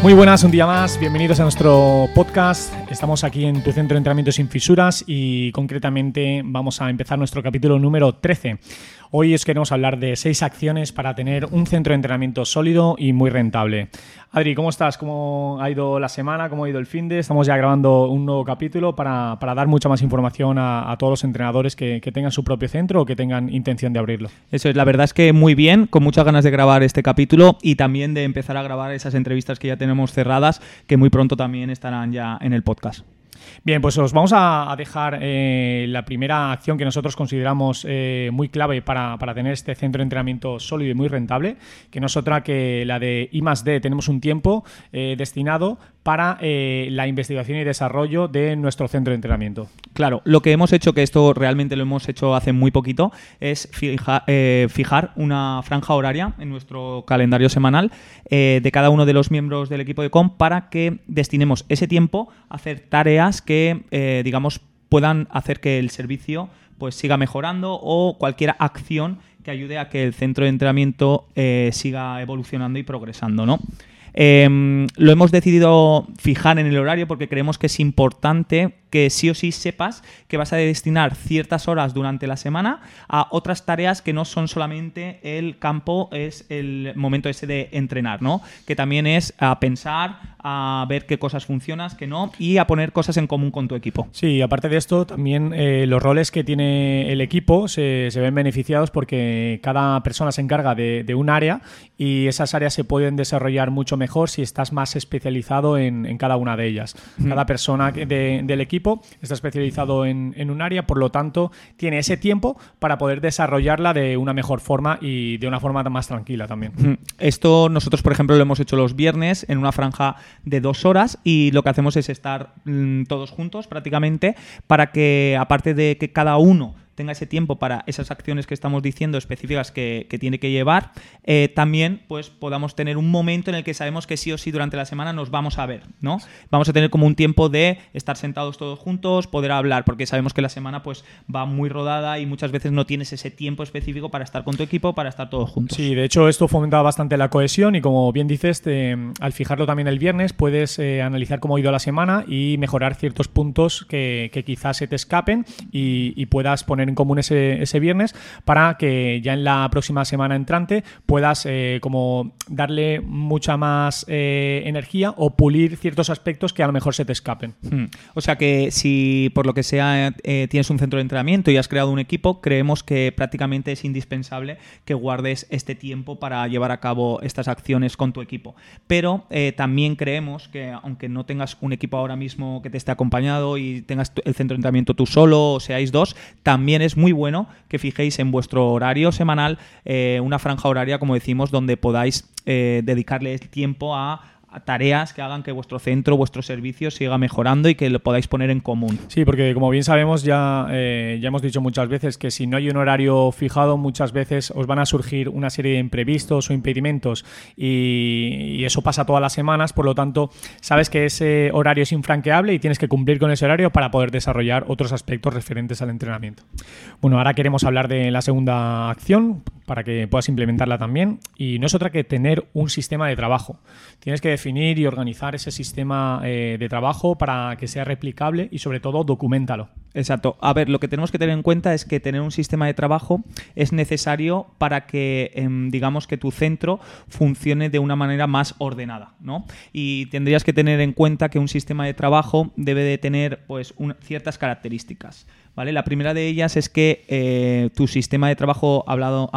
Muy buenas, un día más, bienvenidos a nuestro podcast. Estamos aquí en tu centro de entrenamiento sin fisuras y concretamente vamos a empezar nuestro capítulo número 13. Hoy os queremos hablar de seis acciones para tener un centro de entrenamiento sólido y muy rentable. Adri, ¿cómo estás? ¿Cómo ha ido la semana? ¿Cómo ha ido el fin de? Estamos ya grabando un nuevo capítulo para, dar mucha más información a, todos los entrenadores que, que, tengan su propio centro o que tengan intención de abrirlo. Eso es, la verdad es que muy bien, con muchas ganas de grabar este capítulo y también de empezar a grabar esas entrevistas que ya tenemos cerradas, que muy pronto también estarán ya en el podcast. Bien, pues os vamos a, dejar eh, la primera acción que nosotros consideramos eh, muy clave para, tener este centro de entrenamiento sólido y muy rentable, que no es otra que la de I D. Tenemos un tiempo eh, destinado para la investigación y desarrollo de nuestro centro de entrenamiento. Claro, lo que hemos hecho, que esto realmente lo hemos hecho hace muy poquito, es fijar una franja horaria en nuestro calendario semanal de cada uno de los miembros del equipo de COM para que destinemos ese tiempo a hacer tareas que, eh, digamos, puedan hacer que el servicio pues siga mejorando o cualquier acción que ayude a que el centro de entrenamiento eh, siga evolucionando y progresando, ¿no? Em, lo hemos decidido fijar en el horario porque creemos que es importante que sí o sí sepas que vas a destinar ciertas horas durante la semana a otras tareas que no son solamente el campo, es el momento ese de entrenar, ¿no? Que también es a pensar, a ver qué cosas funcionan, qué no, y a poner cosas en común con tu equipo. Sí, aparte de esto, también eh, los roles que tiene el equipo se, ven beneficiados porque cada persona se encarga de, un área y esas áreas se pueden desarrollar mucho mejor si estás más especializado en, cada una de ellas. Cada persona del equipo está especializado en, un área, por lo tanto, tiene ese tiempo para poder desarrollarla de una mejor forma y de una forma más tranquila también. Esto nosotros, por ejemplo, lo hemos hecho los viernes en una franja de dos horas y lo que hacemos es estar mm, todos juntos prácticamente para que, aparte de que cada uno tenga ese tiempo para esas acciones que estamos diciendo específicas que, tiene que llevar, eh, también pues podamos tener un momento en el que sabemos que sí o sí durante la semana nos vamos a ver, ¿no? Vamos a tener como un tiempo de estar sentados todos juntos, poder hablar, porque sabemos que la semana pues va muy rodada y muchas veces no tienes ese tiempo específico para estar con tu equipo, para estar todos juntos. Sí, de hecho esto fomenta bastante la cohesión y como bien dices, al fijarlo también el viernes puedes eh, analizar cómo ha ido la semana y mejorar ciertos puntos que, quizás se te escapen y puedas poner en común ese, ese, viernes para que ya en la próxima semana entrante puedas eh, como darle mucha más eh, energía o pulir ciertos aspectos que a lo mejor se te escapen. Hmm. O sea que si por lo que sea eh, tienes un centro de entrenamiento y has creado un equipo, creemos que prácticamente es indispensable que guardes este tiempo para llevar a cabo estas acciones con tu equipo. Pero también creemos que aunque no tengas un equipo ahora mismo que te esté acompañado y tengas el centro de entrenamiento tú solo o seáis dos, también es muy bueno que fijéis en vuestro horario semanal eh, una franja horaria, como decimos, donde podáis eh, dedicarle tiempo a tareas que hagan que vuestro centro, vuestro servicio siga mejorando y que lo podáis poner en común. Sí, porque como bien sabemos, ya, eh, ya hemos dicho muchas veces que si no hay un horario fijado, muchas veces os van a surgir una serie de imprevistos o impedimentos y, eso pasa todas las semanas, por lo tanto, sabes que ese horario es infranqueable y tienes que cumplir con ese horario para poder desarrollar otros aspectos referentes al entrenamiento. Bueno, ahora queremos hablar de la segunda acción para que puedas implementarla también y no es otra que tener un sistema de trabajo. Tienes que definir y organizar ese sistema eh, de trabajo para que sea replicable y sobre todo documentalo. Exacto. A ver, lo que tenemos que tener en cuenta es que tener un sistema de trabajo es necesario para que, em, digamos, que tu centro funcione de una manera más ordenada, ¿no? Y tendrías que tener en cuenta que un sistema de trabajo debe de tener, pues, ciertas características. ¿Vale? La primera de ellas es que eh, tu sistema de trabajo hablado,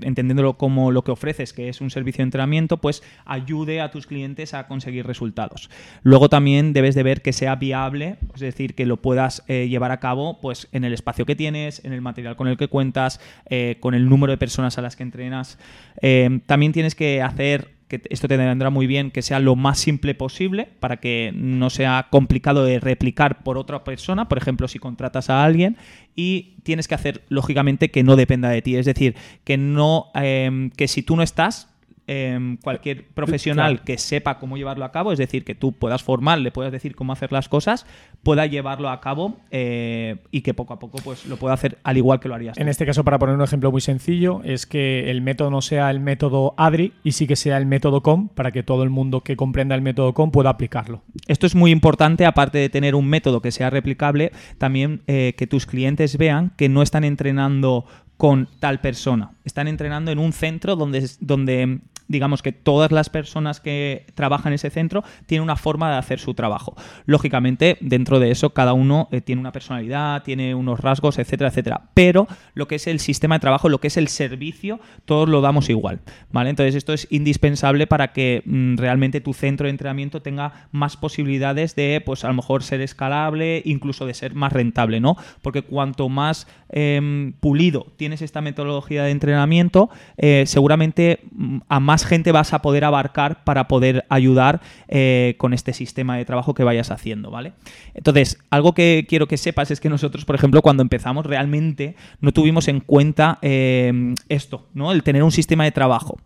entendiéndolo como lo que ofreces, que es un servicio de entrenamiento, pues ayude a tus clientes a conseguir resultados. Luego también debes de ver que sea viable, es decir, que lo puedas eh, llevar a cabo pues en el espacio que tienes, en el material con el que cuentas, eh, con el número de personas a las que entrenas. Eh, también tienes que hacer que esto te vendrá muy bien que sea lo más simple posible para que no sea complicado de replicar por otra persona, por ejemplo, si contratas a alguien y tienes que hacer lógicamente que no dependa de ti, es decir, que no em, que si tú no estás Em, cualquier profesional que sepa cómo llevarlo a cabo, es decir, que tú puedas formar, le puedas decir cómo hacer las cosas, pueda llevarlo a cabo eh, y que poco a poco pues lo pueda hacer al igual que lo harías. En este caso, para poner un ejemplo muy sencillo, es que el método no sea el método ADRI y sí que sea el método COM para que todo el mundo que comprenda el método COM pueda aplicarlo. Esto es muy importante, aparte de tener un método que sea replicable, también eh, que tus clientes vean que no están entrenando con tal persona. Están entrenando en un centro donde, donde digamos que todas las personas que trabajan en ese centro tienen una forma de hacer su trabajo. Lógicamente, dentro de eso, cada uno eh, tiene una personalidad, tiene unos rasgos, etcétera, etcétera. Pero lo que es el sistema de trabajo, lo que es el servicio, todos lo damos igual. ¿Vale? Entonces, esto es indispensable para que mm, realmente tu centro de entrenamiento tenga más posibilidades de, pues a lo mejor ser escalable, incluso de ser más rentable, ¿no? Porque cuanto más em, pulido tienes esta metodología de entrenamiento, eh, seguramente mm, a más gente vas a poder abarcar para poder ayudar eh, con este sistema de trabajo que vayas haciendo, ¿vale? Entonces, algo que quiero que sepas es que nosotros, por ejemplo, cuando empezamos realmente no tuvimos en cuenta eh, esto, ¿no? El tener un sistema de trabajo.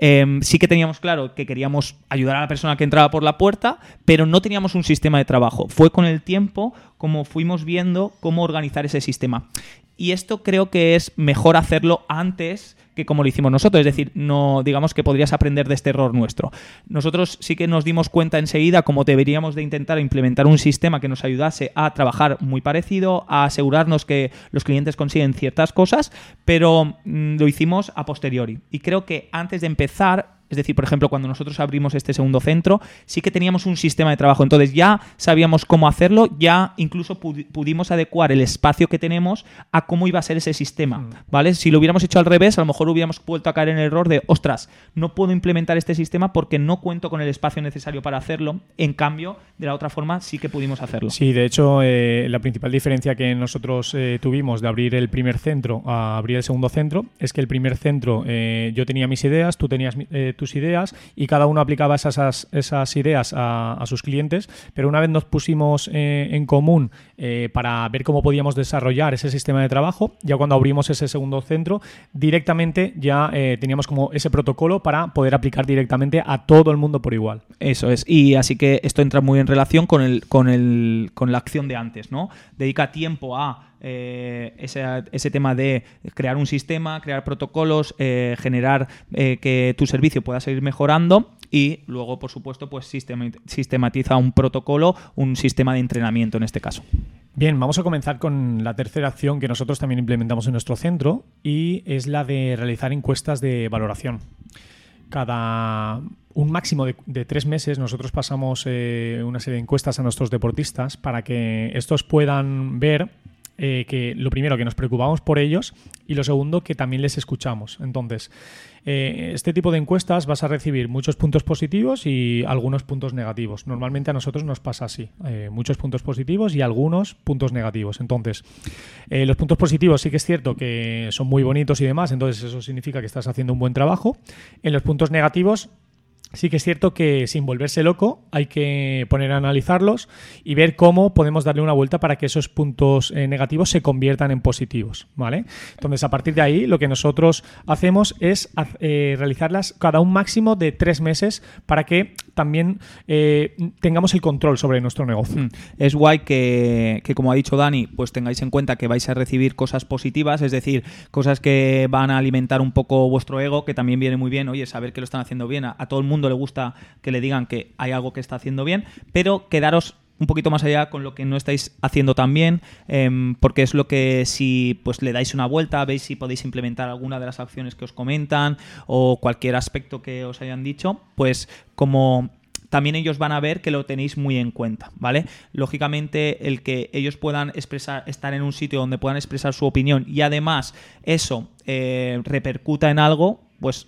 Em, sí que teníamos claro que queríamos ayudar a la persona que entraba por la puerta, pero no teníamos un sistema de trabajo. Fue con el tiempo como fuimos viendo cómo organizar ese sistema. Y esto creo que es mejor hacerlo antes que como lo hicimos nosotros. Es decir, no digamos que podrías aprender de este error nuestro. Nosotros sí que nos dimos cuenta enseguida cómo deberíamos de intentar implementar un sistema que nos ayudase a trabajar muy parecido, a asegurarnos que los clientes consiguen ciertas cosas, pero mm, lo hicimos a posteriori. Y creo que antes de empezar es decir, por ejemplo, cuando nosotros abrimos este segundo centro, sí que teníamos un sistema de trabajo. Entonces ya sabíamos cómo hacerlo, ya incluso pudimos adecuar el espacio que tenemos a cómo iba a ser ese sistema. Mm. ¿Vale? Si lo hubiéramos hecho al revés, a lo mejor hubiéramos vuelto a caer en el error de, ostras, no puedo implementar este sistema porque no cuento con el espacio necesario para hacerlo. En cambio, de la otra forma sí que pudimos hacerlo. Sí, de hecho, eh, la principal diferencia que nosotros eh, tuvimos de abrir el primer centro a abrir el segundo centro es que el primer centro eh, yo tenía mis ideas, tú tenías tus ideas y cada uno aplicaba esas, esas ideas a, sus clientes, pero una vez nos pusimos eh, en común eh, para ver cómo podíamos desarrollar ese sistema de trabajo, ya cuando abrimos ese segundo centro, directamente ya eh, teníamos como ese protocolo para poder aplicar directamente a todo el mundo por igual. Eso es, y así que esto entra muy en relación con, el, con, el, con la acción de antes, ¿no? Dedica tiempo a eh, ese, tema de crear un sistema, crear protocolos, eh, generar eh, que tu servicio pueda seguir mejorando y luego, por supuesto, pues sistematiza un protocolo, un sistema de entrenamiento en este caso. Bien, vamos a comenzar con la tercera acción que nosotros también implementamos en nuestro centro y es la de realizar encuestas de valoración. Cada un máximo de tres meses nosotros pasamos una serie de encuestas a nuestros deportistas para que estos puedan ver eh, que lo primero, que nos preocupamos por ellos y lo segundo, que también les escuchamos. Entonces, eh, este tipo de encuestas vas a recibir muchos puntos positivos y algunos puntos negativos. Normalmente a nosotros nos pasa así, eh, muchos puntos positivos y algunos puntos negativos. Entonces, los puntos positivos sí que es cierto que son muy bonitos y demás, entonces eso significa que estás haciendo un buen trabajo. En los puntos negativos Sí que es cierto que sin volverse loco hay que poner a analizarlos y ver cómo podemos darle una vuelta para que esos puntos eh, negativos se conviertan en positivos, ¿vale? Entonces, a partir de ahí, lo que nosotros hacemos es eh, realizarlas cada un máximo de tres meses para que también eh, tengamos el control sobre nuestro negocio. Mm. Es guay que, que, como ha dicho Dani, pues tengáis en cuenta que vais a recibir cosas positivas, es decir, cosas que van a alimentar un poco vuestro ego, que también viene muy bien, oye, saber que lo están haciendo bien, a todo el mundo le gusta que le digan que hay algo que está haciendo bien, pero quedaros un poquito más allá con lo que no estáis haciendo tan bien, em, porque es lo que si pues le dais una vuelta, veis si podéis implementar alguna de las acciones que os comentan o cualquier aspecto que os hayan dicho, pues como también ellos van a ver que lo tenéis muy en cuenta, ¿vale? Lógicamente, el que ellos puedan expresar, estar en un sitio donde puedan expresar su opinión y además eso eh, repercuta en algo, pues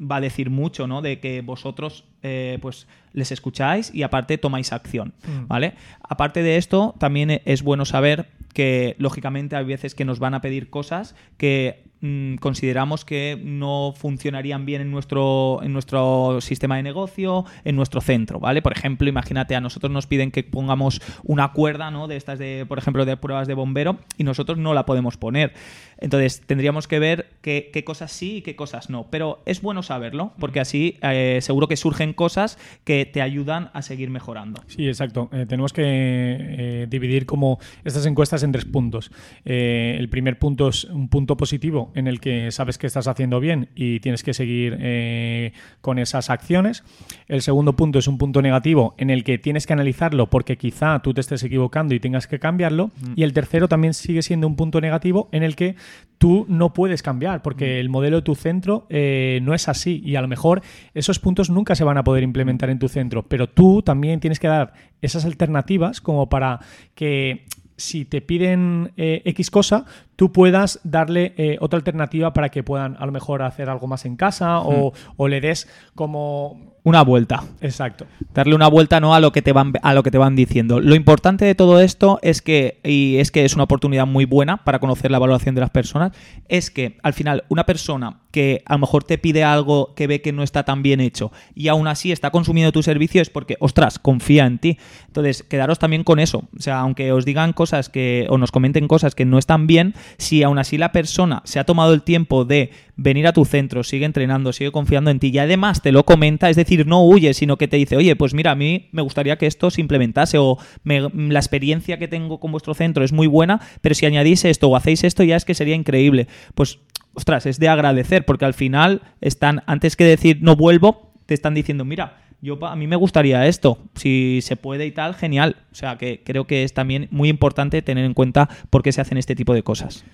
va a decir mucho, ¿no? De que vosotros, eh, pues, les escucháis y aparte tomáis acción, Mm. ¿vale? Aparte de esto, también es bueno saber que, lógicamente, hay veces que nos van a pedir cosas que mm, consideramos que no funcionarían bien en nuestro, en nuestro sistema de negocio, en nuestro centro, ¿vale? Por ejemplo, imagínate, a nosotros nos piden que pongamos una cuerda, ¿no? De estas de, por ejemplo, de pruebas de bombero y nosotros no la podemos poner. Entonces, tendríamos que ver qué, cosas sí y qué cosas no. Pero es bueno saberlo, porque así eh, seguro que surgen cosas que te ayudan a seguir mejorando. Sí, exacto. Eh, tenemos que eh, dividir como estas encuestas en tres puntos. El primer punto es un punto positivo en el que sabes que estás haciendo bien y tienes que seguir eh, con esas acciones. El segundo punto es un punto negativo en el que tienes que analizarlo porque quizá tú te estés equivocando y tengas que cambiarlo. Y el tercero también sigue siendo un punto negativo en el que tú no puedes cambiar porque el modelo de tu centro eh, no es así y a lo mejor esos puntos nunca se van a poder implementar en tu centro, pero tú también tienes que dar esas alternativas como para que si te piden eh, X cosa, tú puedas darle eh, otra alternativa para que puedan a lo mejor hacer algo más en casa o, o le des como... Una vuelta. Exacto. darle una vuelta no a lo que te van a lo que te van diciendo. Lo importante de todo esto es que y es que es una oportunidad muy buena para conocer la valoración de las personas, es que al final una persona que a lo mejor te pide algo que ve que no está tan bien hecho y aún así está consumiendo tu servicio es porque ostras, confía en ti. Entonces, quedaros también con eso, o sea, aunque os digan cosas que o nos comenten cosas que no están bien, si aún así la persona se ha tomado el tiempo de venir a tu centro, sigue entrenando, sigue confiando en ti y además te lo comenta, es decir, no huye, sino que te dice, oye, pues mira, a mí me gustaría que esto se implementase o la experiencia que tengo con vuestro centro es muy buena, pero si añadís esto o hacéis esto ya es que sería increíble. Pues, ostras, es de agradecer porque al final están, antes que decir no vuelvo, te están diciendo, mira, yo a mí me gustaría esto, si se puede y tal, genial. O sea que creo que es también muy importante tener en cuenta por qué se hacen este tipo de cosas.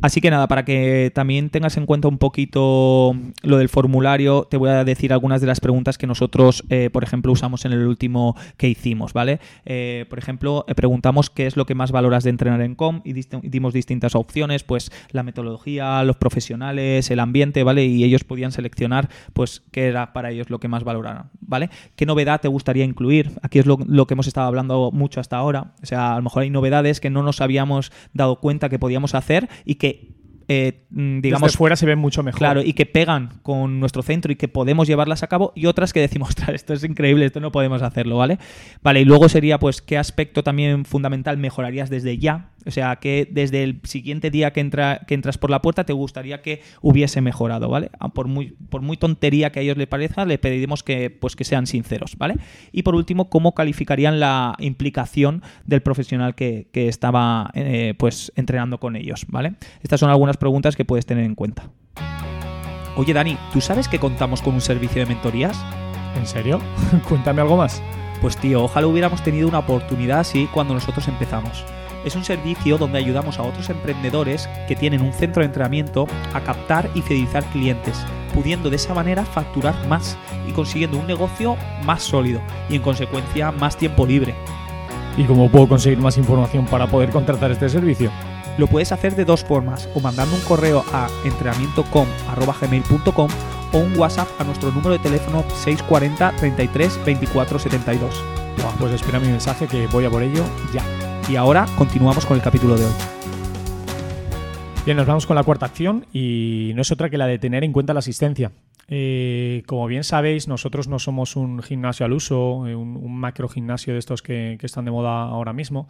Así que nada, para que también tengas en cuenta un poquito lo del formulario, te voy a decir algunas de las preguntas que nosotros, eh, por ejemplo, usamos en el último que hicimos, ¿vale? Eh, por ejemplo, eh, preguntamos qué es lo que más valoras de entrenar en COM y dimos distintas opciones, pues la metodología, los profesionales, el ambiente, ¿vale? Y ellos podían seleccionar, pues, qué era para ellos lo que más valoraran, ¿vale? ¿Qué novedad te gustaría incluir? Aquí es lo que hemos estado hablando mucho hasta ahora. O sea, a lo mejor hay novedades que no nos habíamos dado cuenta que podíamos hacer y que eh, mm, digamos, Desde fuera se ve mucho mejor. Claro, y que pegan con nuestro centro y que podemos llevarlas a cabo, y otras que decimos, ostras, esto es increíble, esto no podemos hacerlo, ¿vale? Vale, y luego sería, pues, ¿qué aspecto también fundamental mejorarías desde ya? O sea, que desde el siguiente día que, entra, que entras por la puerta te gustaría que hubiese mejorado, ¿vale? Ah, Por muy, por muy tontería que a ellos les parezca, le pediremos que, pues, que sean sinceros, ¿vale? Y por último, ¿cómo calificarían la implicación del profesional que, que estaba, eh, pues, entrenando con ellos, ¿vale? Estas son algunas preguntas que puedes tener en cuenta. Oye, Dani, ¿tú sabes que contamos con un servicio de mentorías? ¿En serio? Cuéntame algo más. Pues tío, ojalá hubiéramos tenido una oportunidad así cuando nosotros empezamos. Es un servicio donde ayudamos a otros emprendedores que tienen un centro de entrenamiento a captar y fidelizar clientes, pudiendo de esa manera facturar más y consiguiendo un negocio más sólido y en consecuencia más tiempo libre. ¿Y cómo puedo conseguir más información para poder contratar este servicio? Lo puedes hacer de dos formas, o mandando un correo a entrenamientocom.gmail.com o un WhatsApp a nuestro número de teléfono 640 33 24 72. Buah, pues espera mi mensaje que voy a por ello ya. Y ahora continuamos con el capítulo de hoy. Bien, nos vamos con la cuarta acción y no es otra que la de tener en cuenta la asistencia. Eh, como bien sabéis, nosotros no somos un gimnasio al uso, eh, un, macro gimnasio de estos que, están de moda ahora mismo.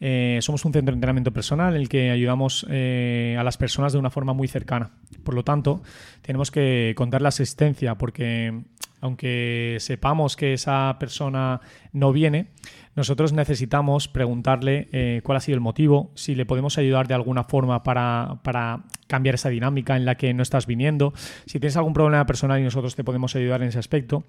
Eh, somos un centro de entrenamiento personal en el que ayudamos a las personas de una forma muy cercana. Por lo tanto, tenemos que contar la asistencia porque aunque sepamos que esa persona no viene, nosotros necesitamos preguntarle eh, cuál ha sido el motivo, si le podemos ayudar de alguna forma para, para, cambiar esa dinámica en la que no estás viniendo, si tienes algún problema personal y nosotros te podemos ayudar en ese aspecto.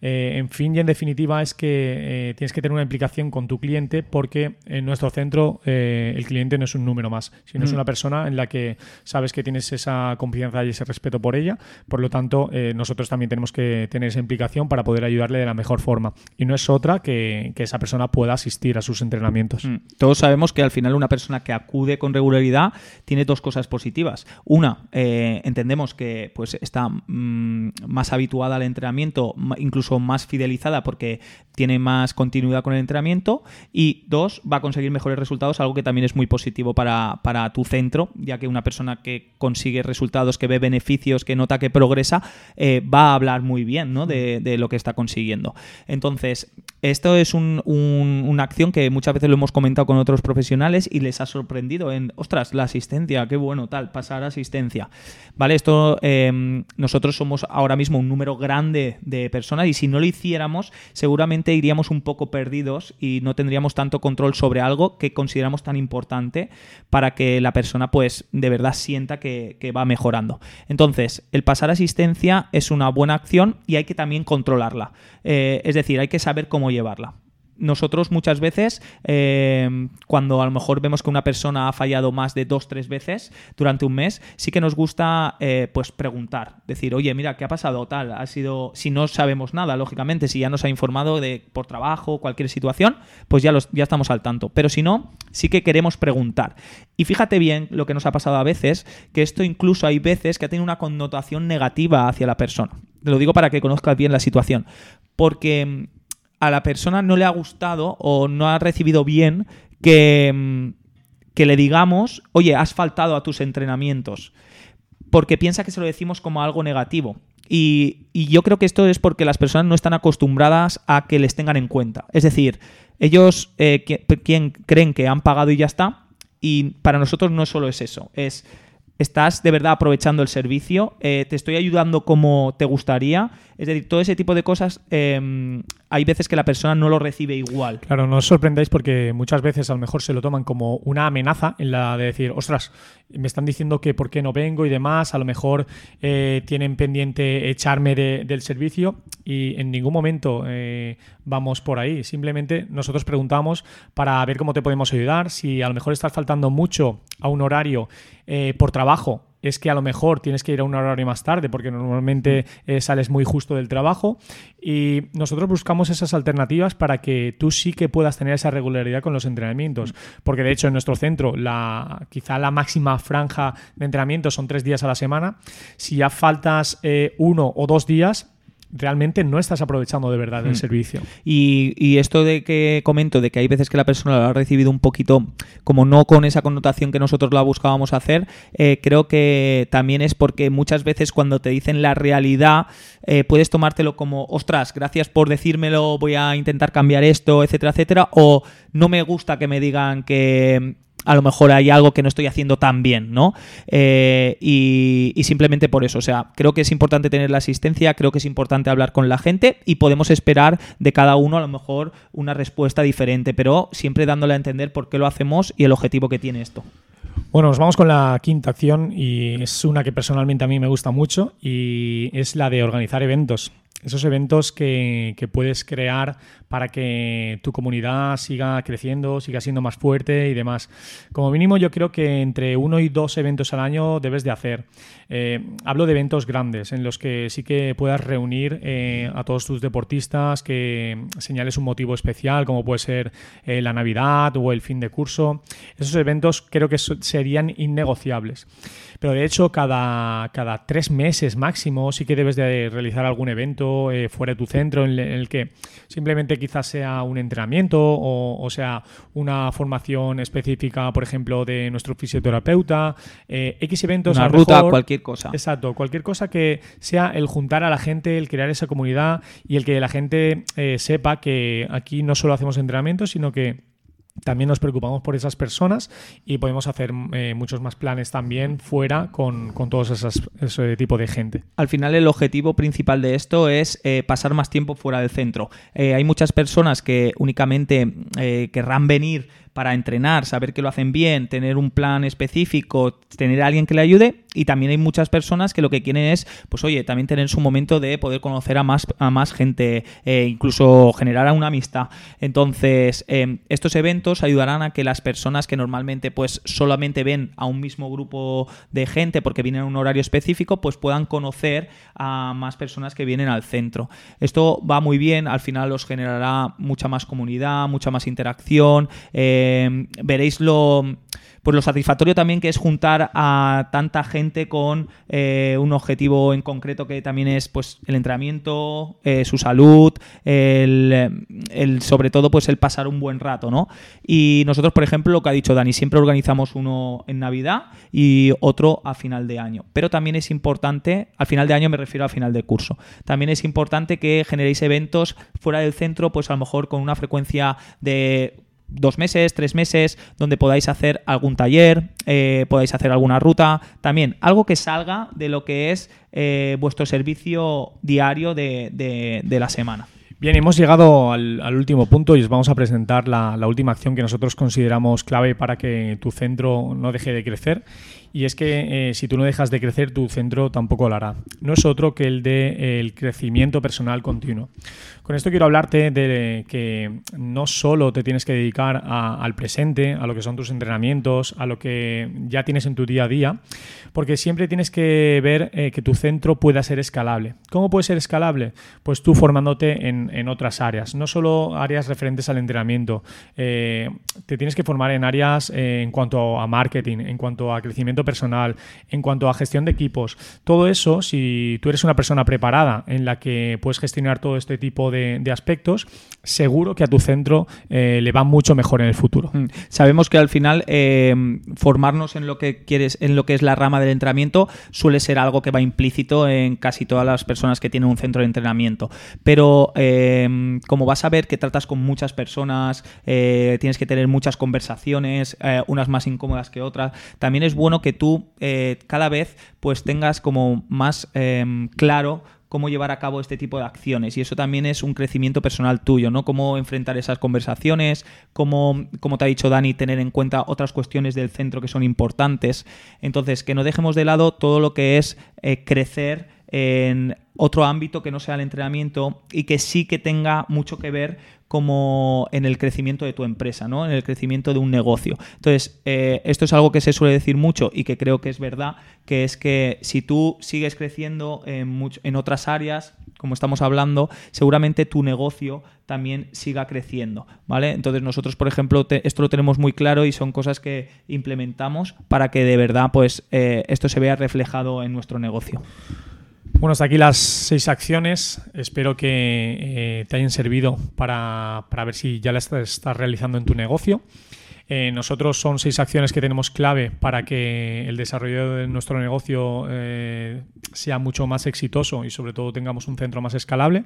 Eh, en fin y en definitiva es que eh, tienes que tener una implicación con tu cliente porque en nuestro centro el cliente no es un número más, sino es mm. una persona en la que sabes que tienes esa confianza y ese respeto por ella. Por lo tanto, nosotros también tenemos que tener esa implicación para poder ayudarle de la mejor forma. Y no es otra que, que esa persona pueda asistir a sus entrenamientos. Mm. Todos sabemos que al final una persona que acude con regularidad tiene dos cosas positivas. Una, eh, entendemos que pues está mm, más habituada al entrenamiento, incluso más fidelizada porque tiene más continuidad con el entrenamiento. Y dos, va a conseguir mejores resultados, algo que también es muy positivo para, tu centro, ya que una persona que consigue resultados, que ve beneficios, que nota que progresa, eh, va a hablar muy bien de, de, lo que está consiguiendo. Entonces, esto es un una acción que muchas veces lo hemos comentado con otros profesionales y les ha sorprendido en, ostras, la asistencia, qué bueno, tal, asistencia. Vale, esto em, nosotros somos ahora mismo un número grande de personas y si no lo hiciéramos, seguramente iríamos un poco perdidos y no tendríamos tanto control sobre algo que consideramos tan importante para que la persona, pues, de verdad sienta que, va mejorando. Entonces, el pasar asistencia es una buena acción y hay que también controlarla. Eh, es decir, hay que saber cómo llevarla nosotros muchas veces, eh, cuando a lo mejor vemos que una persona ha fallado más de dos, tres veces durante un mes, sí que nos gusta eh, pues preguntar, decir, oye, mira, ¿qué ha pasado? Tal, ha sido, si no sabemos nada, lógicamente, si ya nos ha informado de por trabajo, cualquier situación, pues ya, los, ya estamos al tanto. Pero si no, sí que queremos preguntar. Y fíjate bien lo que nos ha pasado a veces, que esto incluso hay veces que ha tenido una connotación negativa hacia la persona. Te lo digo para que conozcas bien la situación. Porque a la persona no le ha gustado o no ha recibido bien que, mm, que le digamos, oye, has faltado a tus entrenamientos, porque piensa que se lo decimos como algo negativo. Y, yo creo que esto es porque las personas no están acostumbradas a que les tengan en cuenta. Es decir, ellos eh, quien creen que han pagado y ya está, y para nosotros no solo es eso, es estás de verdad aprovechando el servicio, eh, te estoy ayudando como te gustaría. Es decir, todo ese tipo de cosas, em, hay veces que la persona no lo recibe igual. Claro, no os sorprendáis porque muchas veces a lo mejor se lo toman como una amenaza en la de decir, ostras, me están diciendo que por qué no vengo y demás, a lo mejor eh, tienen pendiente echarme del servicio y en ningún momento eh, vamos por ahí. Simplemente nosotros preguntamos para ver cómo te podemos ayudar, si a lo mejor estás faltando mucho a un horario por trabajo es que a lo mejor tienes que ir a un horario más tarde porque normalmente eh, sales muy justo del trabajo. Y nosotros buscamos esas alternativas para que tú sí que puedas tener esa regularidad con los entrenamientos. Porque de hecho en nuestro centro la quizá la máxima franja de entrenamiento son tres días a la semana. Si ya faltas eh, uno o dos días realmente no estás aprovechando de verdad el hmm. servicio. Y, esto de que comento, de que hay veces que la persona lo ha recibido un poquito como no con esa connotación que nosotros la buscábamos hacer, eh, creo que también es porque muchas veces cuando te dicen la realidad, eh, puedes tomártelo como, ostras, gracias por decírmelo, voy a intentar cambiar esto, etcétera, etcétera, o no me gusta que me digan que a lo mejor hay algo que no estoy haciendo tan bien, ¿no? Eh, y, simplemente por eso, o sea, creo que es importante tener la asistencia, creo que es importante hablar con la gente y podemos esperar de cada uno a lo mejor una respuesta diferente, pero siempre dándole a entender por qué lo hacemos y el objetivo que tiene esto. Bueno, nos vamos con la quinta acción y es una que personalmente a mí me gusta mucho y es la de organizar eventos esos eventos que, puedes crear para que tu comunidad siga creciendo, siga siendo más fuerte y demás. Como mínimo yo creo que entre uno y dos eventos al año debes de hacer. Eh, hablo de eventos grandes en los que sí que puedas reunir eh, a todos tus deportistas, que señales un motivo especial como puede ser eh, la Navidad o el fin de curso. Esos eventos creo que serían innegociables. Pero de hecho cada, cada tres meses máximo sí que debes de realizar algún evento eh, fuera de tu centro en, el que simplemente quizás sea un entrenamiento o, sea una formación específica, por ejemplo, de nuestro fisioterapeuta, eh, X eventos. Una ruta, cualquier cosa. Exacto, cualquier cosa que sea el juntar a la gente, el crear esa comunidad y el que la gente eh, sepa que aquí no solo hacemos entrenamientos, sino que también nos preocupamos por esas personas y podemos hacer eh, muchos más planes también fuera con, con todos esos, ese tipo de gente. Al final el objetivo principal de esto es eh, pasar más tiempo fuera del centro. Eh, hay muchas personas que únicamente querrán venir para entrenar, saber que lo hacen bien, tener un plan específico, tener a alguien que le ayude. Y también hay muchas personas que lo que quieren es, pues oye, también tener su momento de poder conocer a más, a más gente, eh, incluso generar una amistad. Entonces, em, estos eventos ayudarán a que las personas que normalmente pues solamente ven a un mismo grupo de gente porque vienen a un horario específico, pues puedan conocer a más personas que vienen al centro. Esto va muy bien, al final os generará mucha más comunidad, mucha más interacción. Eh, eh, veréis lo, pues lo satisfactorio también que es juntar a tanta gente con eh, un objetivo en concreto que también es pues el entrenamiento, eh, su salud, el, sobre todo pues el pasar un buen rato, ¿no? Y nosotros, por ejemplo, lo que ha dicho Dani, siempre organizamos uno en Navidad y otro a final de año. Pero también es importante, al final de año me refiero al final de curso, también es importante que generéis eventos fuera del centro, pues a lo mejor con una frecuencia de dos meses, tres meses, donde podáis hacer algún taller, eh, podáis hacer alguna ruta, también algo que salga de lo que es eh, vuestro servicio diario de, la semana. Bien, hemos llegado al, último punto y os vamos a presentar la, última acción que nosotros consideramos clave para que tu centro no deje de crecer y es que eh, si tú no dejas de crecer, tu centro tampoco lo hará. No es otro que el de el crecimiento personal continuo. Con esto quiero hablarte de que no solo te tienes que dedicar al presente, a lo que son tus entrenamientos, a lo que ya tienes en tu día a día, porque siempre tienes que ver eh, que tu centro pueda ser escalable. ¿Cómo puede ser escalable? Pues tú formándote en, otras áreas, no solo áreas referentes al entrenamiento. Eh, te tienes que formar en áreas en cuanto a marketing, en cuanto a crecimiento personal, en cuanto a gestión de equipos, todo eso, si tú eres una persona preparada en la que puedes gestionar todo este tipo de, aspectos, seguro que a tu centro eh, le va mucho mejor en el futuro. Mm. Sabemos que al final eh, formarnos en lo que quieres, en lo que es la rama del entrenamiento, suele ser algo que va implícito en casi todas las personas que tienen un centro de entrenamiento. Pero eh, como vas a ver que tratas con muchas personas, tienes que tener muchas conversaciones, unas más incómodas que otras, también es bueno que tú eh, cada vez pues tengas como más em, claro cómo llevar a cabo este tipo de acciones. Y eso también es un crecimiento personal tuyo, ¿no? Cómo enfrentar esas conversaciones, cómo, como te ha dicho Dani, tener en cuenta otras cuestiones del centro que son importantes. Entonces, que no dejemos de lado todo lo que es eh, crecer en otro ámbito que no sea el entrenamiento y que sí que tenga mucho que ver como en el crecimiento de tu empresa, ¿no? En el crecimiento de un negocio. Entonces, eh, esto es algo que se suele decir mucho y que creo que es verdad, que es que si tú sigues creciendo en, otras áreas, como estamos hablando, seguramente tu negocio también siga creciendo, ¿vale? Entonces nosotros, por ejemplo, esto lo tenemos muy claro y son cosas que implementamos para que de verdad, pues, eh, esto se vea reflejado en nuestro negocio. Bueno, hasta aquí las seis acciones. Espero que eh, te hayan servido para, ver si ya las estás realizando en tu negocio. Eh, nosotros son seis acciones que tenemos clave para que el desarrollo de nuestro negocio eh, sea mucho más exitoso y sobre todo tengamos un centro más escalable.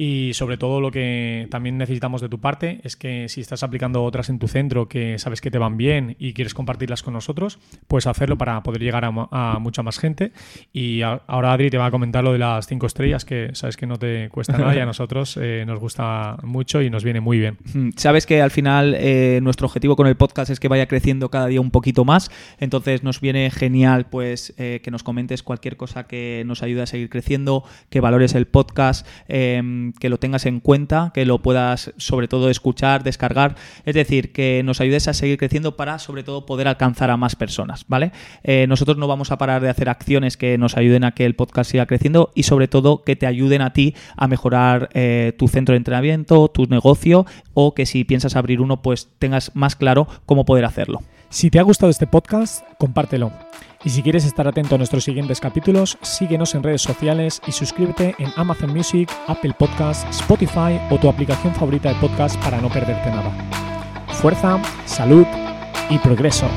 Y sobre todo lo que también necesitamos de tu parte es que si estás aplicando otras en tu centro que sabes que te van bien y quieres compartirlas con nosotros, puedes hacerlo para poder llegar a, mucha más gente. Y ahora Adri te va a comentar lo de las cinco estrellas, que sabes que no te cuesta nada y a nosotros eh, nos gusta mucho y nos viene muy bien. Mm, sabes que al final eh, nuestro objetivo con el podcast es que vaya creciendo cada día un poquito más, entonces nos viene genial pues eh, que nos comentes cualquier cosa que nos ayude a seguir creciendo, que valores el podcast em, que lo tengas en cuenta, que lo puedas sobre todo escuchar, descargar, es decir, que nos ayudes a seguir creciendo para sobre todo poder alcanzar a más personas, ¿vale? Eh, nosotros no vamos a parar de hacer acciones que nos ayuden a que el podcast siga creciendo y sobre todo que te ayuden a ti a mejorar eh, tu centro de entrenamiento, tu negocio o que si piensas abrir uno pues tengas más claro cómo poder hacerlo. Si te ha gustado este podcast, compártelo. Y si quieres estar atento a nuestros siguientes capítulos, síguenos en redes sociales y suscríbete en Amazon Music, Apple Podcasts, Spotify o tu aplicación favorita de podcast para no perderte nada. Fuerza, salud y progreso.